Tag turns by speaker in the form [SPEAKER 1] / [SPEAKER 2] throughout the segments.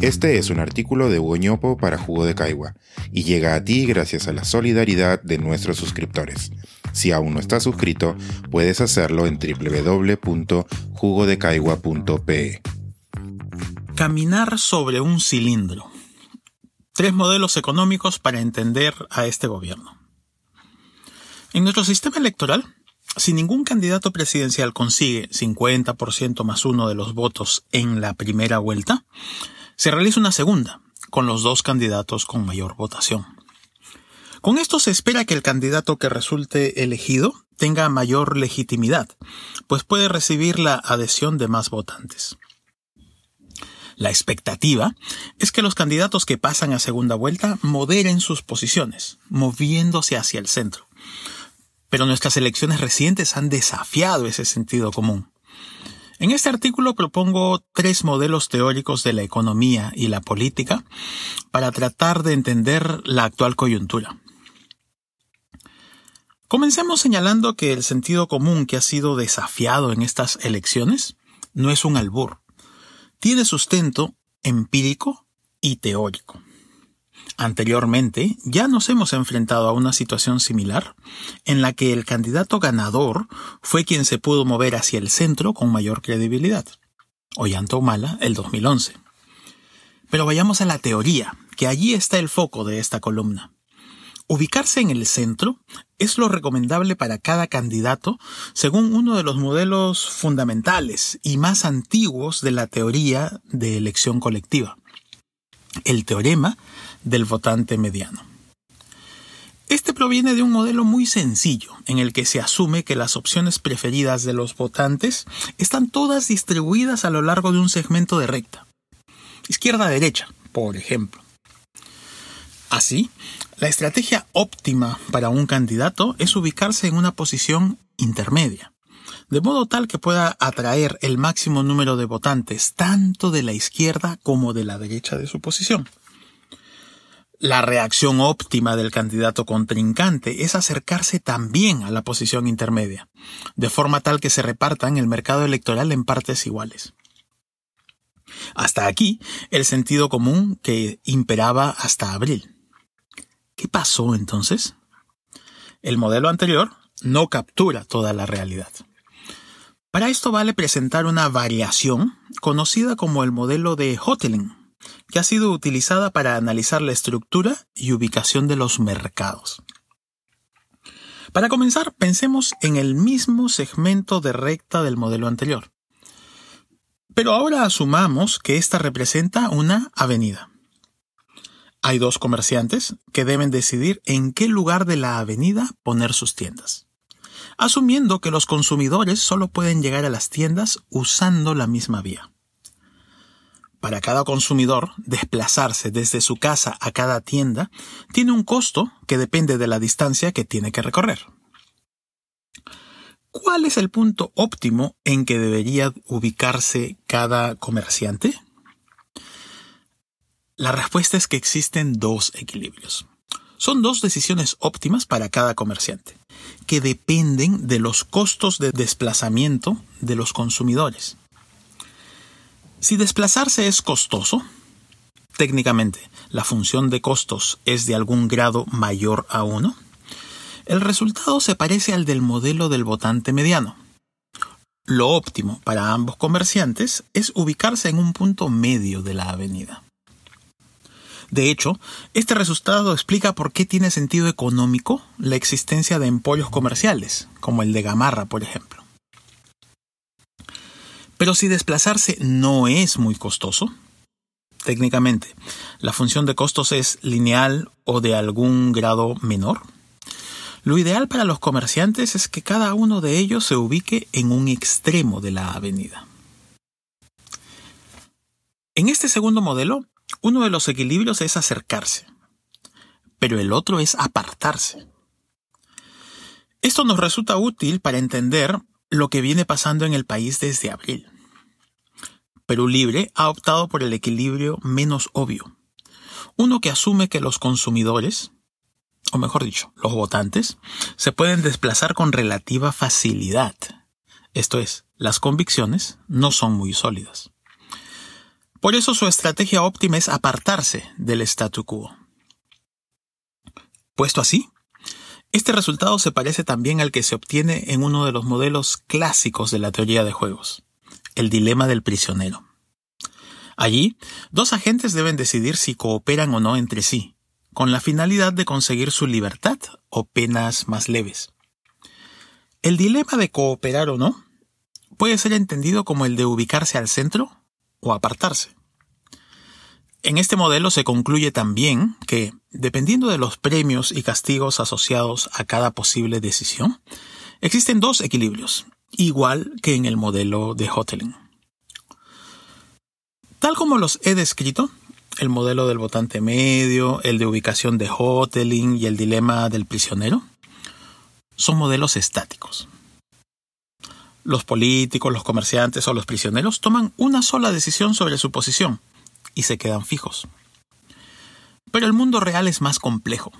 [SPEAKER 1] Este es un artículo de Hugo para Jugo de Caigua y llega a ti gracias a la solidaridad de nuestros suscriptores. Si aún no estás suscrito, puedes hacerlo en www.jugodecaigua.pe.
[SPEAKER 2] Caminar sobre un cilindro. Tres modelos económicos para entender a este gobierno. En nuestro sistema electoral, si ningún candidato presidencial consigue 50% más uno de los votos en la primera vuelta, se realiza una segunda, con los dos candidatos con mayor votación. Con esto se espera que el candidato que resulte elegido tenga mayor legitimidad, pues puede recibir la adhesión de más votantes. La expectativa es que los candidatos que pasan a segunda vuelta moderen sus posiciones, moviéndose hacia el centro. Pero nuestras elecciones recientes han desafiado ese sentido común. En este artículo propongo tres modelos teóricos de la economía y la política para tratar de entender la actual coyuntura. Comencemos señalando que el sentido común que ha sido desafiado en estas elecciones no es un albur. Tiene sustento empírico y teórico. Anteriormente ya nos hemos enfrentado a una situación similar en la que el candidato ganador fue quien se pudo mover hacia el centro con mayor credibilidad. Ollanta el 2011. Pero vayamos a la teoría, que allí está el foco de esta columna. Ubicarse en el centro es lo recomendable para cada candidato según uno de los modelos fundamentales y más antiguos de la teoría de elección colectiva, el teorema del votante mediano. Este proviene de un modelo muy sencillo, en el que se asume que las opciones preferidas de los votantes están todas distribuidas a lo largo de un segmento de recta. Izquierda-derecha, por ejemplo. Así, la estrategia óptima para un candidato es ubicarse en una posición intermedia, de modo tal que pueda atraer el máximo número de votantes tanto de la izquierda como de la derecha de su posición. La reacción óptima del candidato contrincante es acercarse también a la posición intermedia, de forma tal que se repartan el mercado electoral en partes iguales. Hasta aquí el sentido común que imperaba hasta abril. ¿Qué pasó entonces? El modelo anterior no captura toda la realidad. Para esto vale presentar una variación conocida como el modelo de Hotelling que ha sido utilizada para analizar la estructura y ubicación de los mercados. Para comenzar, pensemos en el mismo segmento de recta del modelo anterior. Pero ahora asumamos que esta representa una avenida. Hay dos comerciantes que deben decidir en qué lugar de la avenida poner sus tiendas, asumiendo que los consumidores solo pueden llegar a las tiendas usando la misma vía para cada consumidor, desplazarse desde su casa a cada tienda tiene un costo que depende de la distancia que tiene que recorrer. ¿Cuál es el punto óptimo en que debería ubicarse cada comerciante? La respuesta es que existen dos equilibrios. Son dos decisiones óptimas para cada comerciante, que dependen de los costos de desplazamiento de los consumidores. Si desplazarse es costoso, técnicamente la función de costos es de algún grado mayor a 1, el resultado se parece al del modelo del votante mediano. Lo óptimo para ambos comerciantes es ubicarse en un punto medio de la avenida. De hecho, este resultado explica por qué tiene sentido económico la existencia de empollos comerciales, como el de Gamarra, por ejemplo. Pero si desplazarse no es muy costoso, técnicamente, la función de costos es lineal o de algún grado menor, lo ideal para los comerciantes es que cada uno de ellos se ubique en un extremo de la avenida. En este segundo modelo, uno de los equilibrios es acercarse, pero el otro es apartarse. Esto nos resulta útil para entender lo que viene pasando en el país desde abril. Perú Libre ha optado por el equilibrio menos obvio, uno que asume que los consumidores, o mejor dicho, los votantes, se pueden desplazar con relativa facilidad. Esto es, las convicciones no son muy sólidas. Por eso su estrategia óptima es apartarse del statu quo. Puesto así, este resultado se parece también al que se obtiene en uno de los modelos clásicos de la teoría de juegos, el dilema del prisionero. Allí, dos agentes deben decidir si cooperan o no entre sí, con la finalidad de conseguir su libertad o penas más leves. El dilema de cooperar o no puede ser entendido como el de ubicarse al centro o apartarse. En este modelo se concluye también que, dependiendo de los premios y castigos asociados a cada posible decisión, existen dos equilibrios, igual que en el modelo de Hotelling. Tal como los he descrito, el modelo del votante medio, el de ubicación de Hotelling y el dilema del prisionero, son modelos estáticos. Los políticos, los comerciantes o los prisioneros toman una sola decisión sobre su posición y se quedan fijos. Pero el mundo real es más complejo.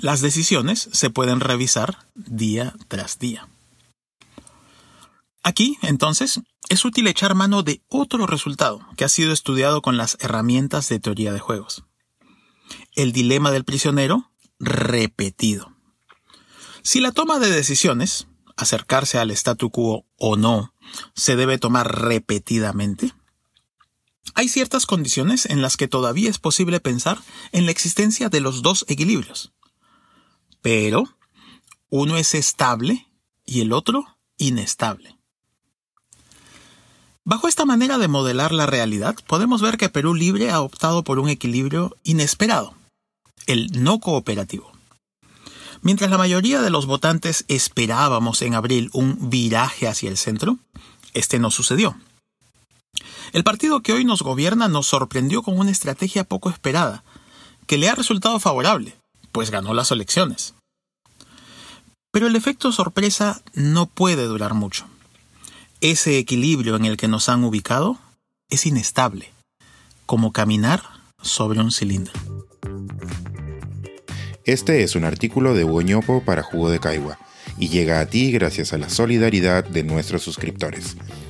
[SPEAKER 2] Las decisiones se pueden revisar día tras día. Aquí, entonces, es útil echar mano de otro resultado que ha sido estudiado con las herramientas de teoría de juegos. El dilema del prisionero repetido. Si la toma de decisiones, acercarse al statu quo o no, se debe tomar repetidamente, hay ciertas condiciones en las que todavía es posible pensar en la existencia de los dos equilibrios. Pero uno es estable y el otro inestable. Bajo esta manera de modelar la realidad, podemos ver que Perú Libre ha optado por un equilibrio inesperado, el no cooperativo. Mientras la mayoría de los votantes esperábamos en abril un viraje hacia el centro, este no sucedió. El partido que hoy nos gobierna nos sorprendió con una estrategia poco esperada, que le ha resultado favorable, pues ganó las elecciones. Pero el efecto sorpresa no puede durar mucho ese equilibrio en el que nos han ubicado es inestable, como caminar sobre un cilindro.
[SPEAKER 1] Este es un artículo de Hugo para Jugo de Caigua y llega a ti gracias a la solidaridad de nuestros suscriptores.